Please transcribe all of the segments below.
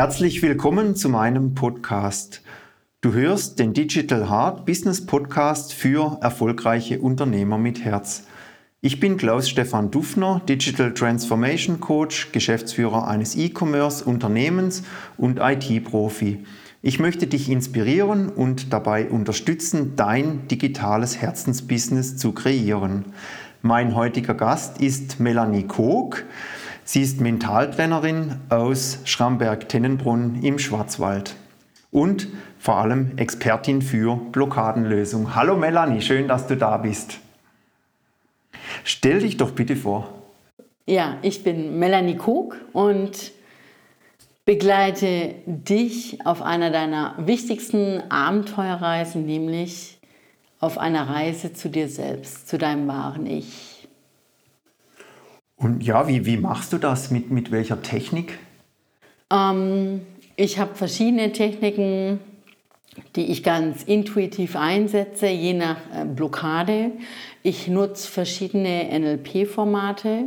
Herzlich willkommen zu meinem Podcast. Du hörst den Digital Heart Business Podcast für erfolgreiche Unternehmer mit Herz. Ich bin Klaus-Stefan Dufner, Digital Transformation Coach, Geschäftsführer eines E-Commerce-Unternehmens und IT-Profi. Ich möchte dich inspirieren und dabei unterstützen, dein digitales Herzensbusiness zu kreieren. Mein heutiger Gast ist Melanie Koch. Sie ist Mentaltrainerin aus Schramberg-Tennenbrunn im Schwarzwald und vor allem Expertin für Blockadenlösung. Hallo Melanie, schön, dass du da bist. Stell dich doch bitte vor. Ja, ich bin Melanie Koch und begleite dich auf einer deiner wichtigsten Abenteuerreisen, nämlich auf einer Reise zu dir selbst, zu deinem wahren Ich. Und ja, wie, wie machst du das? Mit, mit welcher Technik? Ähm, ich habe verschiedene Techniken, die ich ganz intuitiv einsetze, je nach äh, Blockade. Ich nutze verschiedene NLP-Formate.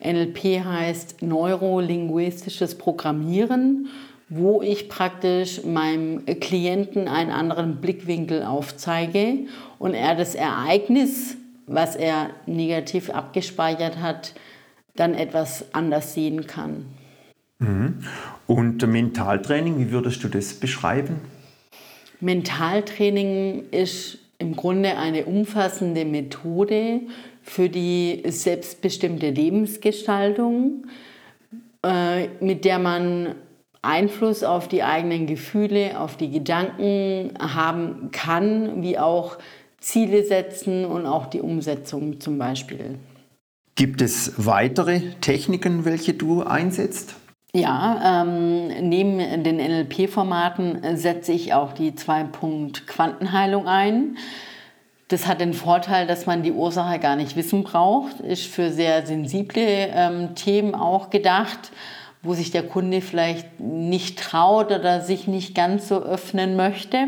NLP heißt neurolinguistisches Programmieren, wo ich praktisch meinem Klienten einen anderen Blickwinkel aufzeige und er das Ereignis, was er negativ abgespeichert hat, dann etwas anders sehen kann. Mhm. Und Mentaltraining, wie würdest du das beschreiben? Mentaltraining ist im Grunde eine umfassende Methode für die selbstbestimmte Lebensgestaltung, äh, mit der man Einfluss auf die eigenen Gefühle, auf die Gedanken haben kann, wie auch Ziele setzen und auch die Umsetzung zum Beispiel. Gibt es weitere Techniken, welche du einsetzt? Ja, ähm, neben den NLP-Formaten setze ich auch die Zwei-Punkt-Quantenheilung ein. Das hat den Vorteil, dass man die Ursache gar nicht wissen braucht, ist für sehr sensible ähm, Themen auch gedacht, wo sich der Kunde vielleicht nicht traut oder sich nicht ganz so öffnen möchte.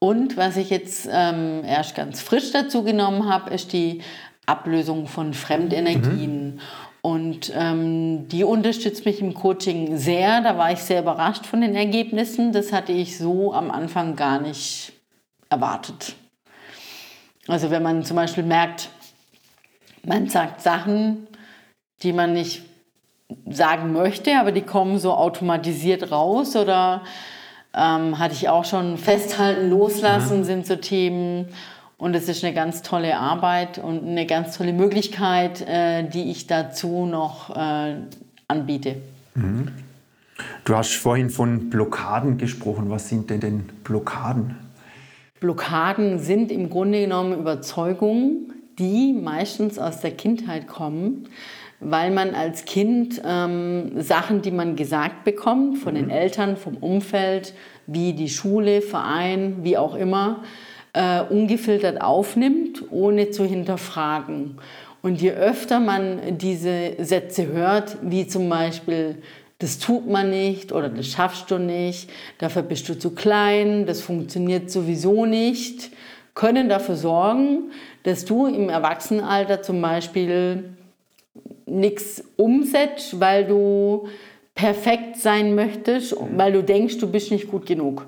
Und was ich jetzt ähm, erst ganz frisch dazu genommen habe, ist die Ablösung von Fremdenergien. Mhm. Und ähm, die unterstützt mich im Coaching sehr. Da war ich sehr überrascht von den Ergebnissen. Das hatte ich so am Anfang gar nicht erwartet. Also wenn man zum Beispiel merkt, man sagt Sachen, die man nicht sagen möchte, aber die kommen so automatisiert raus oder ähm, hatte ich auch schon festhalten, loslassen, mhm. sind so Themen und es ist eine ganz tolle Arbeit und eine ganz tolle Möglichkeit, äh, die ich dazu noch äh, anbiete. Mhm. Du hast vorhin von Blockaden gesprochen. Was sind denn, denn Blockaden? Blockaden sind im Grunde genommen Überzeugungen, die meistens aus der Kindheit kommen, weil man als Kind ähm, Sachen, die man gesagt bekommt, von mhm. den Eltern, vom Umfeld, wie die Schule, Verein, wie auch immer, äh, ungefiltert aufnimmt, ohne zu hinterfragen. Und je öfter man diese Sätze hört, wie zum Beispiel, das tut man nicht oder das schaffst du nicht, dafür bist du zu klein, das funktioniert sowieso nicht, können dafür sorgen, dass du im Erwachsenenalter zum Beispiel nichts umsetzt, weil du perfekt sein möchtest, weil du denkst, du bist nicht gut genug.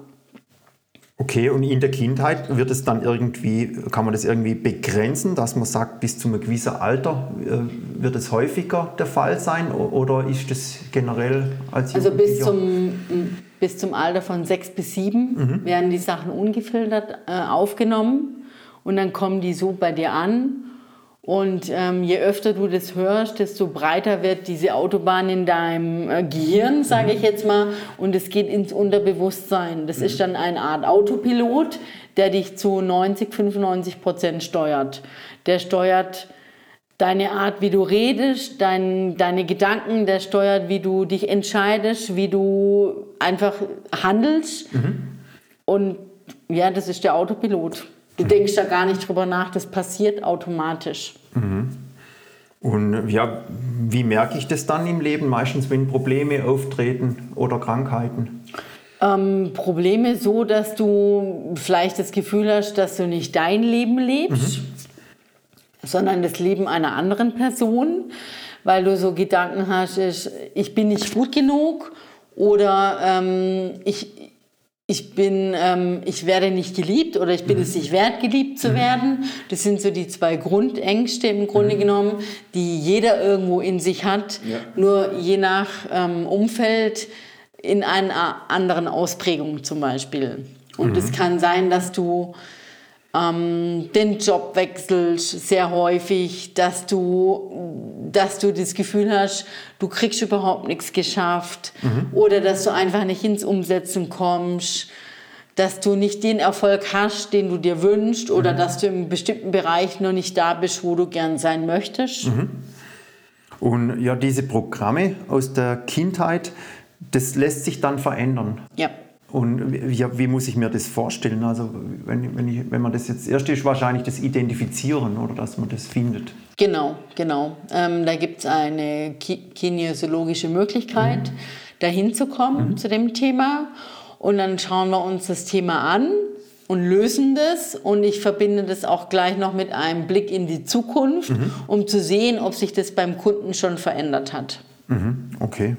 Okay, und in der Kindheit wird es dann irgendwie, kann man das irgendwie begrenzen, dass man sagt, bis zu einem gewissen Alter äh, wird es häufiger der Fall sein oder ist das generell als Also bis zum, bis zum Alter von sechs bis sieben mhm. werden die Sachen ungefiltert äh, aufgenommen und dann kommen die so bei dir an und ähm, je öfter du das hörst, desto breiter wird diese Autobahn in deinem äh, Gehirn, sage ich jetzt mal, und es geht ins Unterbewusstsein. Das ist dann eine Art Autopilot, der dich zu 90, 95 Prozent steuert. Der steuert deine Art, wie du redest, dein, deine Gedanken, der steuert, wie du dich entscheidest, wie du einfach handelst. Mhm. Und ja, das ist der Autopilot. Du denkst da gar nicht drüber nach, das passiert automatisch. Mhm. Und ja, wie merke ich das dann im Leben? Meistens, wenn Probleme auftreten oder Krankheiten? Ähm, Probleme so, dass du vielleicht das Gefühl hast, dass du nicht dein Leben lebst, mhm. sondern das Leben einer anderen Person, weil du so Gedanken hast, ich bin nicht gut genug oder ähm, ich, ich bin, ähm, ich werde nicht geliebt oder ich bin mhm. es nicht wert, geliebt zu mhm. werden. Das sind so die zwei Grundängste im Grunde mhm. genommen, die jeder irgendwo in sich hat. Ja. Nur je nach ähm, Umfeld in einer anderen Ausprägung zum Beispiel. Und es mhm. kann sein, dass du ähm, den Job wechselst sehr häufig, dass du, dass du das Gefühl hast, du kriegst überhaupt nichts geschafft mhm. oder dass du einfach nicht ins Umsetzen kommst, dass du nicht den Erfolg hast, den du dir wünschst oder mhm. dass du im bestimmten Bereich noch nicht da bist, wo du gern sein möchtest. Mhm. Und ja, diese Programme aus der Kindheit, das lässt sich dann verändern. Ja. Und wie, wie, muss ich mir das vorstellen? Also wenn, wenn, ich, wenn man das jetzt erst ist, wahrscheinlich das Identifizieren oder dass man das findet. Genau, genau. Ähm, da gibt es eine kinesiologische Möglichkeit, mhm. dahin zu kommen mhm. zu dem Thema. Und dann schauen wir uns das Thema an und lösen das. Und ich verbinde das auch gleich noch mit einem Blick in die Zukunft, mhm. um zu sehen, ob sich das beim Kunden schon verändert hat. Mhm. Okay.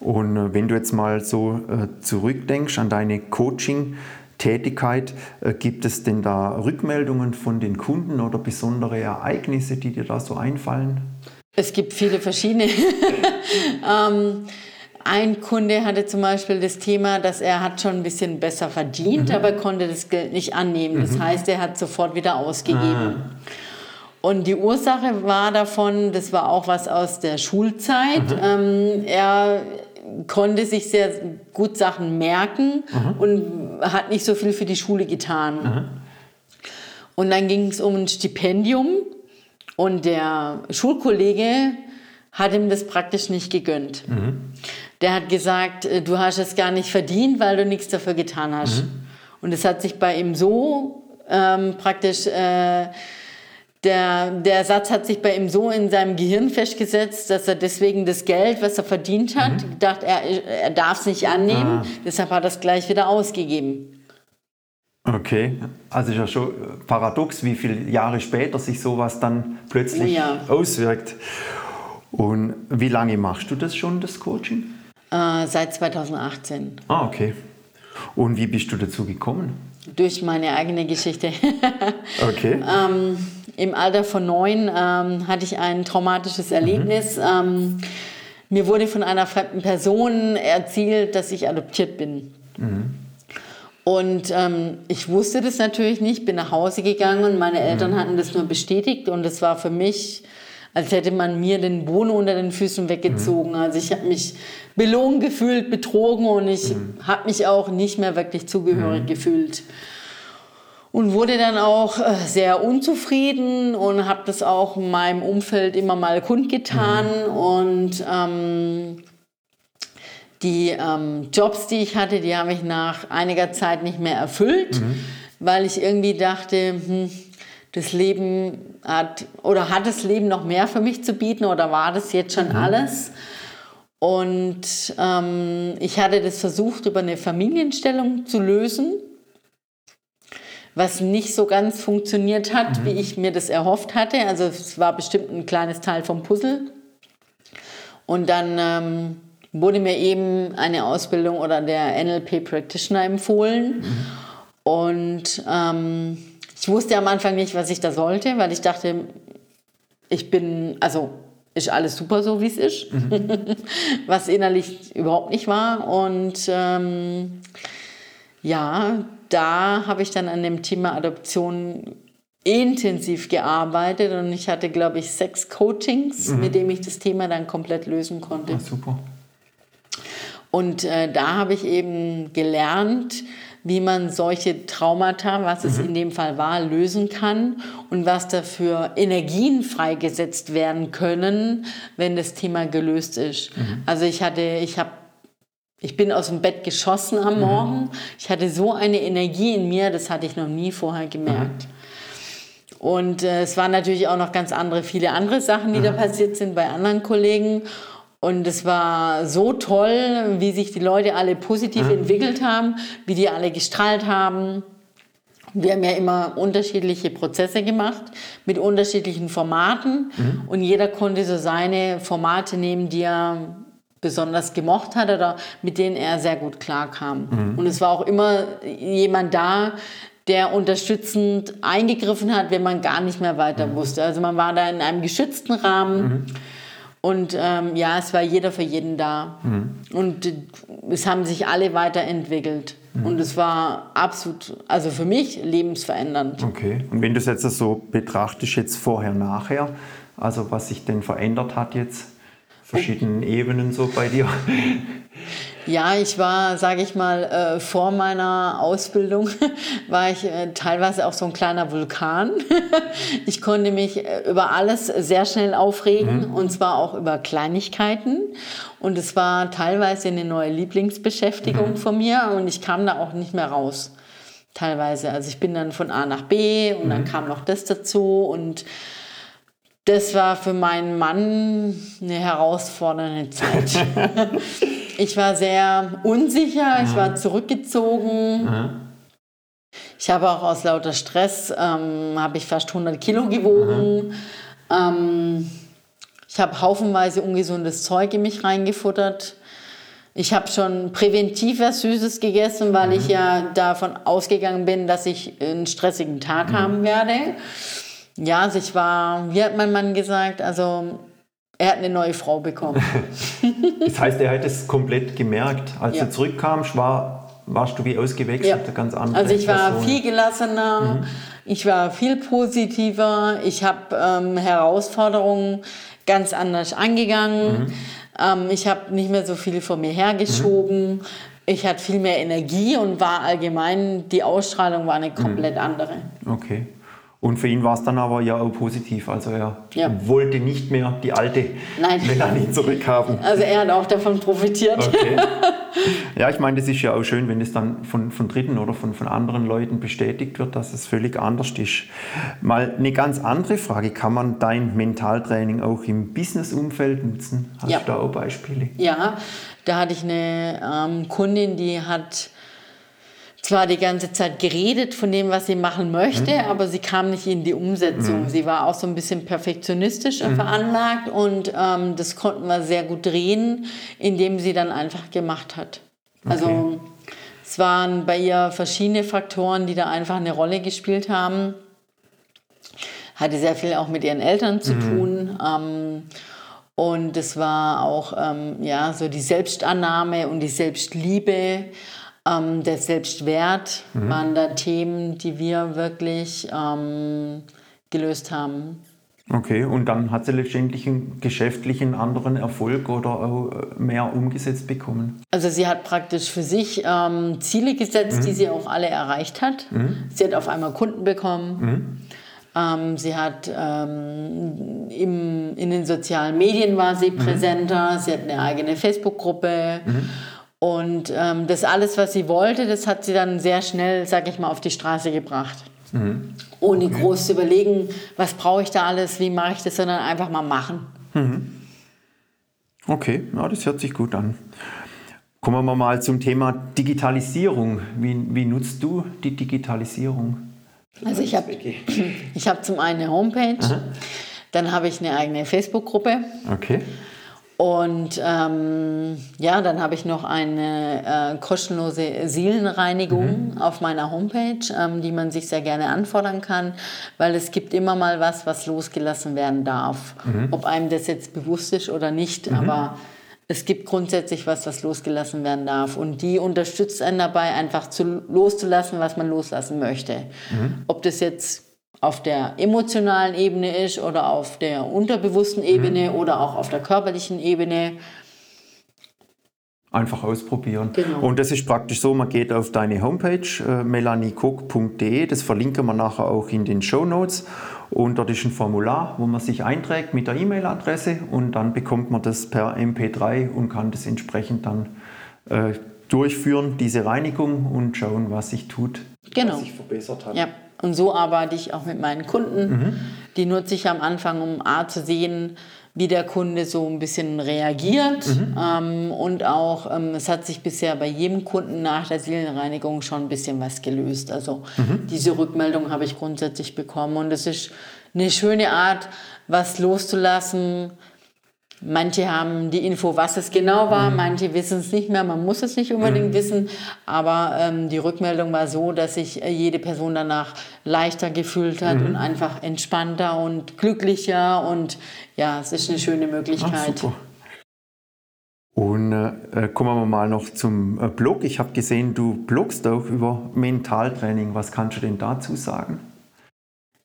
Und äh, wenn du jetzt mal so äh, zurückdenkst an deine Coaching-Tätigkeit, äh, gibt es denn da Rückmeldungen von den Kunden oder besondere Ereignisse, die dir da so einfallen? Es gibt viele verschiedene. ähm, ein Kunde hatte zum Beispiel das Thema, dass er hat schon ein bisschen besser verdient, mhm. aber konnte das Geld nicht annehmen. Das mhm. heißt, er hat sofort wieder ausgegeben. Ah. Und die Ursache war davon, das war auch was aus der Schulzeit. Mhm. Ähm, er konnte sich sehr gut Sachen merken mhm. und hat nicht so viel für die Schule getan. Mhm. Und dann ging es um ein Stipendium und der Schulkollege hat ihm das praktisch nicht gegönnt. Mhm. Der hat gesagt, äh, du hast es gar nicht verdient, weil du nichts dafür getan hast. Mhm. Und es hat sich bei ihm so ähm, praktisch äh, der, der Satz hat sich bei ihm so in seinem Gehirn festgesetzt, dass er deswegen das Geld, was er verdient hat, mhm. gedacht, er, er darf es nicht annehmen. Ah. Deshalb hat er es gleich wieder ausgegeben. Okay, also ist ja schon paradox, wie viele Jahre später sich sowas dann plötzlich ja. auswirkt. Und wie lange machst du das schon, das Coaching? Äh, seit 2018. Ah, okay. Und wie bist du dazu gekommen? Durch meine eigene Geschichte. okay. ähm, im Alter von neun ähm, hatte ich ein traumatisches Erlebnis. Mhm. Ähm, mir wurde von einer fremden Person erzählt, dass ich adoptiert bin. Mhm. Und ähm, ich wusste das natürlich nicht, bin nach Hause gegangen und meine Eltern mhm. hatten das nur bestätigt und es war für mich, als hätte man mir den Boden unter den Füßen weggezogen. Mhm. Also ich habe mich belogen gefühlt, betrogen und ich mhm. habe mich auch nicht mehr wirklich zugehörig mhm. gefühlt und wurde dann auch äh, sehr unzufrieden und habe das auch in meinem Umfeld immer mal kundgetan mhm. und ähm, die ähm, Jobs, die ich hatte, die habe ich nach einiger Zeit nicht mehr erfüllt, mhm. weil ich irgendwie dachte, hm, das Leben hat oder hat das Leben noch mehr für mich zu bieten oder war das jetzt schon mhm. alles? Und ähm, ich hatte das versucht, über eine Familienstellung zu lösen was nicht so ganz funktioniert hat, mhm. wie ich mir das erhofft hatte. Also es war bestimmt ein kleines Teil vom Puzzle. Und dann ähm, wurde mir eben eine Ausbildung oder der NLP Practitioner empfohlen. Mhm. Und ähm, ich wusste am Anfang nicht, was ich da sollte, weil ich dachte, ich bin, also ist alles super so, wie es ist, mhm. was innerlich überhaupt nicht war. Und ähm, ja, da habe ich dann an dem Thema Adoption intensiv gearbeitet und ich hatte, glaube ich, sechs Coachings, mhm. mit denen ich das Thema dann komplett lösen konnte. Ja, super. Und äh, da habe ich eben gelernt, wie man solche Traumata, was es mhm. in dem Fall war, lösen kann und was dafür Energien freigesetzt werden können, wenn das Thema gelöst ist. Mhm. Also ich hatte, ich habe ich bin aus dem Bett geschossen am mhm. Morgen. Mhm. Ich hatte so eine Energie in mir, das hatte ich noch nie vorher gemerkt. Mhm. Und äh, es waren natürlich auch noch ganz andere, viele andere Sachen, die da passiert sind bei anderen Kollegen. Und es war so toll, wie sich die Leute alle positiv mhm. entwickelt haben, wie die alle gestrahlt haben. Wir haben ja immer unterschiedliche Prozesse gemacht mit unterschiedlichen Formaten mhm. und jeder konnte so seine Formate nehmen, die er besonders gemocht hat oder mit denen er sehr gut klarkam. Mhm. Und es war auch immer jemand da, der unterstützend eingegriffen hat, wenn man gar nicht mehr weiter mhm. wusste. Also man war da in einem geschützten Rahmen. Mhm. Und ähm, ja, es war jeder für jeden da. Mhm. Und es haben sich alle weiterentwickelt. Mhm. Und es war absolut, also für mich lebensverändernd. Okay. Und wenn du es jetzt so betrachtest, jetzt vorher, nachher, also was sich denn verändert hat jetzt, verschiedenen oh. Ebenen so bei dir? Ja, ich war, sage ich mal, äh, vor meiner Ausbildung war ich äh, teilweise auch so ein kleiner Vulkan. ich konnte mich äh, über alles sehr schnell aufregen mhm. und zwar auch über Kleinigkeiten. Und es war teilweise eine neue Lieblingsbeschäftigung mhm. von mir und ich kam da auch nicht mehr raus. Teilweise. Also ich bin dann von A nach B und mhm. dann kam noch das dazu und das war für meinen Mann eine herausfordernde Zeit. Ich war sehr unsicher, ich war zurückgezogen. Ich habe auch aus lauter Stress, ähm, habe ich fast 100 Kilo gewogen. Ähm, ich habe haufenweise ungesundes Zeug in mich reingefuttert. Ich habe schon präventiv was Süßes gegessen, weil mhm. ich ja davon ausgegangen bin, dass ich einen stressigen Tag mhm. haben werde. Ja, also ich war, wie hat mein Mann gesagt, also er hat eine neue Frau bekommen. das heißt, er hat es komplett gemerkt. Als ja. du zurückkamst, war, warst du wie ausgewechselt, ja. ganz andere Also ich war Person. viel gelassener, mhm. ich war viel positiver, ich habe ähm, Herausforderungen ganz anders angegangen. Mhm. Ähm, ich habe nicht mehr so viel vor mir hergeschoben. Mhm. Ich hatte viel mehr Energie und war allgemein, die Ausstrahlung war eine komplett mhm. andere. Okay. Und für ihn war es dann aber ja auch positiv. Also er ja. wollte nicht mehr die alte Nein. Melanie zurückhaben. Also er hat auch davon profitiert. Okay. Ja, ich meine, das ist ja auch schön, wenn es dann von, von Dritten oder von, von anderen Leuten bestätigt wird, dass es völlig anders ist. Mal eine ganz andere Frage. Kann man dein Mentaltraining auch im Business-Umfeld nutzen? Hast ja. du da auch Beispiele? Ja, da hatte ich eine ähm, Kundin, die hat zwar die ganze Zeit geredet von dem, was sie machen möchte, mhm. aber sie kam nicht in die Umsetzung. Mhm. Sie war auch so ein bisschen perfektionistisch mhm. veranlagt und ähm, das konnten wir sehr gut drehen, indem sie dann einfach gemacht hat. Also, okay. Also es waren bei ihr verschiedene Faktoren, die da einfach eine Rolle gespielt haben. Hatte sehr viel auch mit ihren Eltern zu mhm. tun. Ähm, und es war auch ähm, ja, so die Selbstannahme und die Selbstliebe. Ähm, der Selbstwert mhm. waren da Themen, die wir wirklich ähm, gelöst haben. Okay, und dann hat sie letztendlich einen geschäftlichen anderen Erfolg oder auch äh, mehr umgesetzt bekommen? Also sie hat praktisch für sich ähm, Ziele gesetzt, mhm. die sie auch alle erreicht hat. Mhm. Sie hat auf einmal Kunden bekommen. Mhm. Ähm, sie hat ähm, im, in den sozialen Medien war sie mhm. präsenter. Sie hat eine eigene Facebook-Gruppe. Und ähm, das alles, was sie wollte, das hat sie dann sehr schnell, sag ich mal, auf die Straße gebracht. Mhm. Ohne okay. groß zu überlegen, was brauche ich da alles, wie mache ich das, sondern einfach mal machen. Mhm. Okay, ja, das hört sich gut an. Kommen wir mal zum Thema Digitalisierung. Wie, wie nutzt du die Digitalisierung? Also ich habe ich hab zum einen eine Homepage, Aha. dann habe ich eine eigene Facebook-Gruppe. Okay. Und ähm, ja, dann habe ich noch eine äh, kostenlose Seelenreinigung mhm. auf meiner Homepage, ähm, die man sich sehr gerne anfordern kann, weil es gibt immer mal was, was losgelassen werden darf. Mhm. Ob einem das jetzt bewusst ist oder nicht, mhm. aber es gibt grundsätzlich was, was losgelassen werden darf. Und die unterstützt einen dabei, einfach zu, loszulassen, was man loslassen möchte. Mhm. Ob das jetzt auf der emotionalen Ebene ist oder auf der unterbewussten Ebene mhm. oder auch auf der körperlichen Ebene. Einfach ausprobieren. Genau. Und das ist praktisch so, man geht auf deine Homepage äh, melaniecook.de, das verlinken wir nachher auch in den Show Notes. Und dort ist ein Formular, wo man sich einträgt mit der E-Mail-Adresse und dann bekommt man das per MP3 und kann das entsprechend dann äh, durchführen, diese Reinigung und schauen, was sich tut, genau. was sich verbessert hat. Ja. Und so arbeite ich auch mit meinen Kunden. Mhm. Die nutze ich am Anfang, um A zu sehen, wie der Kunde so ein bisschen reagiert. Mhm. Ähm, und auch, ähm, es hat sich bisher bei jedem Kunden nach der Seelenreinigung schon ein bisschen was gelöst. Also mhm. diese Rückmeldung habe ich grundsätzlich bekommen. Und es ist eine schöne Art, was loszulassen, Manche haben die Info, was es genau war, mhm. manche wissen es nicht mehr, man muss es nicht unbedingt mhm. wissen, aber ähm, die Rückmeldung war so, dass sich äh, jede Person danach leichter gefühlt hat mhm. und einfach entspannter und glücklicher und ja, es ist eine schöne Möglichkeit. Ach, und äh, kommen wir mal noch zum äh, Blog. Ich habe gesehen, du blogst auch über Mentaltraining. Was kannst du denn dazu sagen?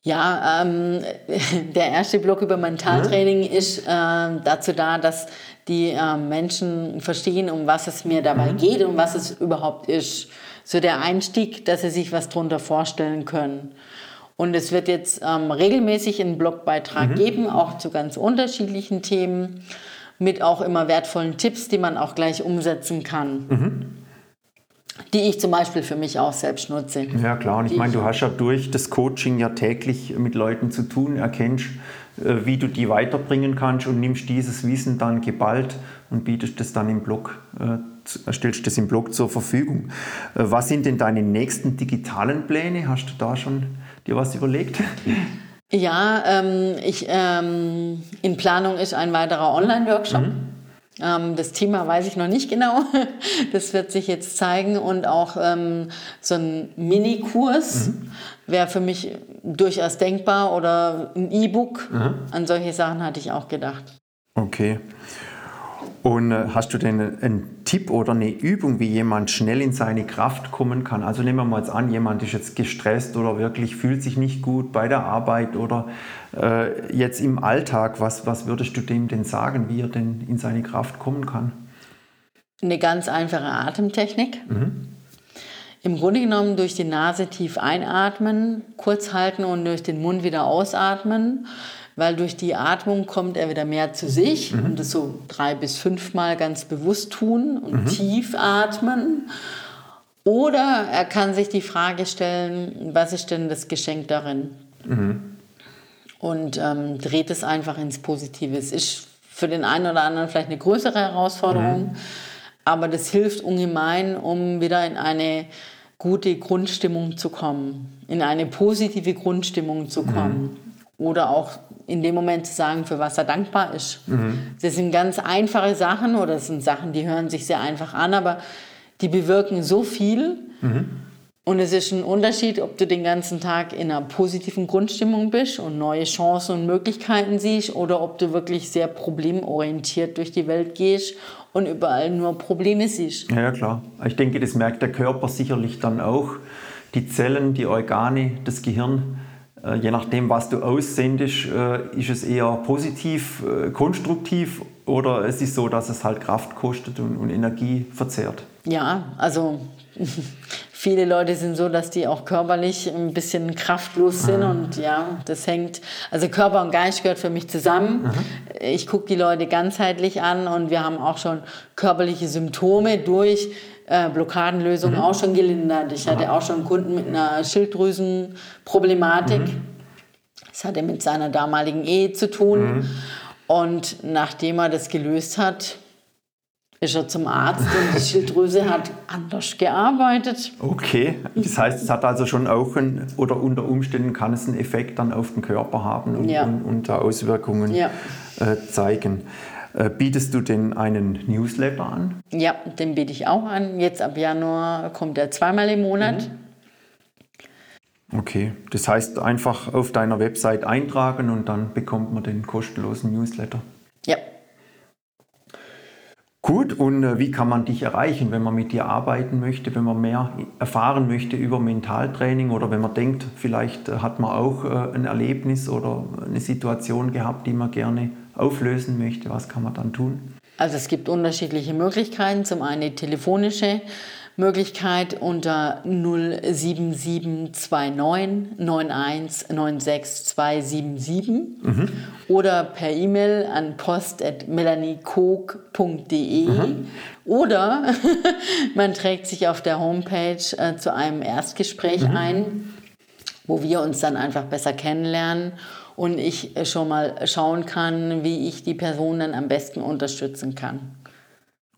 Ja, ähm, der erste Blog über Mentaltraining mhm. ist äh, dazu da, dass die äh, Menschen verstehen, um was es mir dabei mhm. geht und was es überhaupt ist. So der Einstieg, dass sie sich was darunter vorstellen können. Und es wird jetzt ähm, regelmäßig einen Blogbeitrag mhm. geben, auch zu ganz unterschiedlichen Themen mit auch immer wertvollen Tipps, die man auch gleich umsetzen kann. Die ich zum Beispiel für mich auch selbst nutze. Ja klar, und ich meine, du hast ja durch das Coaching ja täglich mit Leuten zu tun, erkennst, äh, wie du die weiterbringen kannst und nimmst dieses Wissen dann geballt und bietest das dann im Blog, äh, stellst das im Blog zur Verfügung. Äh, was sind denn deine nächsten digitalen Pläne? Hast du da schon dir was überlegt? Ja, ähm, ich, ähm, in Planung ist ein weiterer Online-Workshop. Mhm. Ähm, das Thema weiß ich noch nicht genau. Das wird sich jetzt zeigen. Und auch ähm, so ein Mini-Kurs mhm. wäre für mich durchaus denkbar oder ein E-Book. Mhm. An solche Sachen hatte ich auch gedacht. Okay. Und äh, hast du denn einen Tipp oder eine Übung, wie jemand schnell in seine Kraft kommen kann? Also nehmen wir mal jetzt an, jemand ist jetzt gestresst oder wirklich fühlt sich nicht gut bei der Arbeit oder äh, jetzt im Alltag. Was, was würdest du dem denn sagen, wie er denn in seine Kraft kommen kann? Eine ganz einfache Atemtechnik. Mhm. Im Grunde genommen durch die Nase tief einatmen, kurz halten und durch den Mund wieder ausatmen weil durch die Atmung kommt er wieder mehr zu sich mhm. und das so drei bis fünfmal ganz bewusst tun und mhm. tief atmen. Oder er kann sich die Frage stellen, was ist denn das Geschenk darin? Mhm. Und ähm, dreht es einfach ins Positive. Es ist für den einen oder anderen vielleicht eine größere Herausforderung, mhm. aber das hilft ungemein, um wieder in eine gute Grundstimmung zu kommen, in eine positive Grundstimmung zu kommen. Oder auch in dem Moment zu sagen, für was er dankbar ist. Mhm. Das sind ganz einfache Sachen oder das sind Sachen, die hören sich sehr einfach an, aber die bewirken so viel. Mhm. Und es ist ein Unterschied, ob du den ganzen Tag in einer positiven Grundstimmung bist und neue Chancen und Möglichkeiten siehst oder ob du wirklich sehr problemorientiert durch die Welt gehst und überall nur Probleme siehst. Ja, klar. Ich denke, das merkt der Körper sicherlich dann auch. Die Zellen, die Organe, das Gehirn je nachdem, was du aussendest, äh, ist es eher positiv, äh, konstruktiv oder es ist so, dass es halt Kraft kostet und, Energie verzehrt. Ja, also viele Leute sind so, dass die auch körperlich ein bisschen kraftlos sind Aha. und ja, das hängt, also Körper und Geist gehört für mich zusammen. Aha. Ich gucke die Leute ganzheitlich an und wir haben auch schon körperliche Symptome durch äh, Blockadenlösung mhm. auch schon gelindert. Ich hatte auch schon Kunden mit einer Schilddrüsenproblematik. Mhm. Das hatte mit seiner damaligen Ehe zu tun. Mhm. Und nachdem er das gelöst hat, ist er zum Arzt und die Schilddrüse hat anders gearbeitet. Okay, das heißt, es hat also schon auch ein, oder unter Umständen kann es einen Effekt dann auf den Körper haben und, ja. und, und Auswirkungen ja. äh, zeigen. Äh, bietest du denn einen Newsletter an? Ja, den biete ich auch an. Jetzt ab Januar kommt er zweimal im Monat. Mhm. Okay, das heißt einfach auf deiner Website eintragen und dann bekommt man den kostenlosen Newsletter. Ja. Gut, und äh, wie kann man dich erreichen, wenn man mit dir arbeiten möchte, wenn man mehr erfahren möchte über Mentaltraining oder wenn man denkt, vielleicht äh, hat man auch ein Erlebnis oder eine Situation gehabt, die man gerne auflösen möchte, was kann man dann tun? Also es gibt unterschiedliche Möglichkeiten. Zum einen die telefonische Möglichkeit unter 07729 9196277 mhm. oder per E-Mail an post.melaniekog.de mhm. oder man trägt sich auf der Homepage äh, zu einem Erstgespräch mhm. ein, wo wir uns dann einfach besser kennenlernen und ich äh, schon mal schauen kann, wie ich die Person dann am besten unterstützen kann.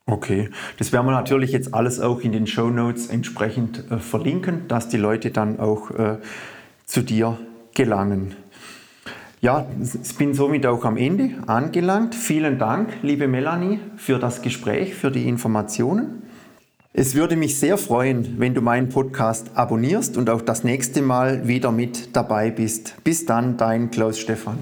Okay, das werden wir natürlich jetzt alles auch in den Show Notes entsprechend äh, verlinken, dass die Leute dann auch äh, zu dir gelangen. Ja, ich bin somit auch am Ende angelangt. Vielen Dank, liebe Melanie, für das Gespräch, für die Informationen. Es würde mich sehr freuen, wenn du meinen Podcast abonnierst und auch das nächste Mal wieder mit dabei bist. Bis dann, dein Klaus Stefan.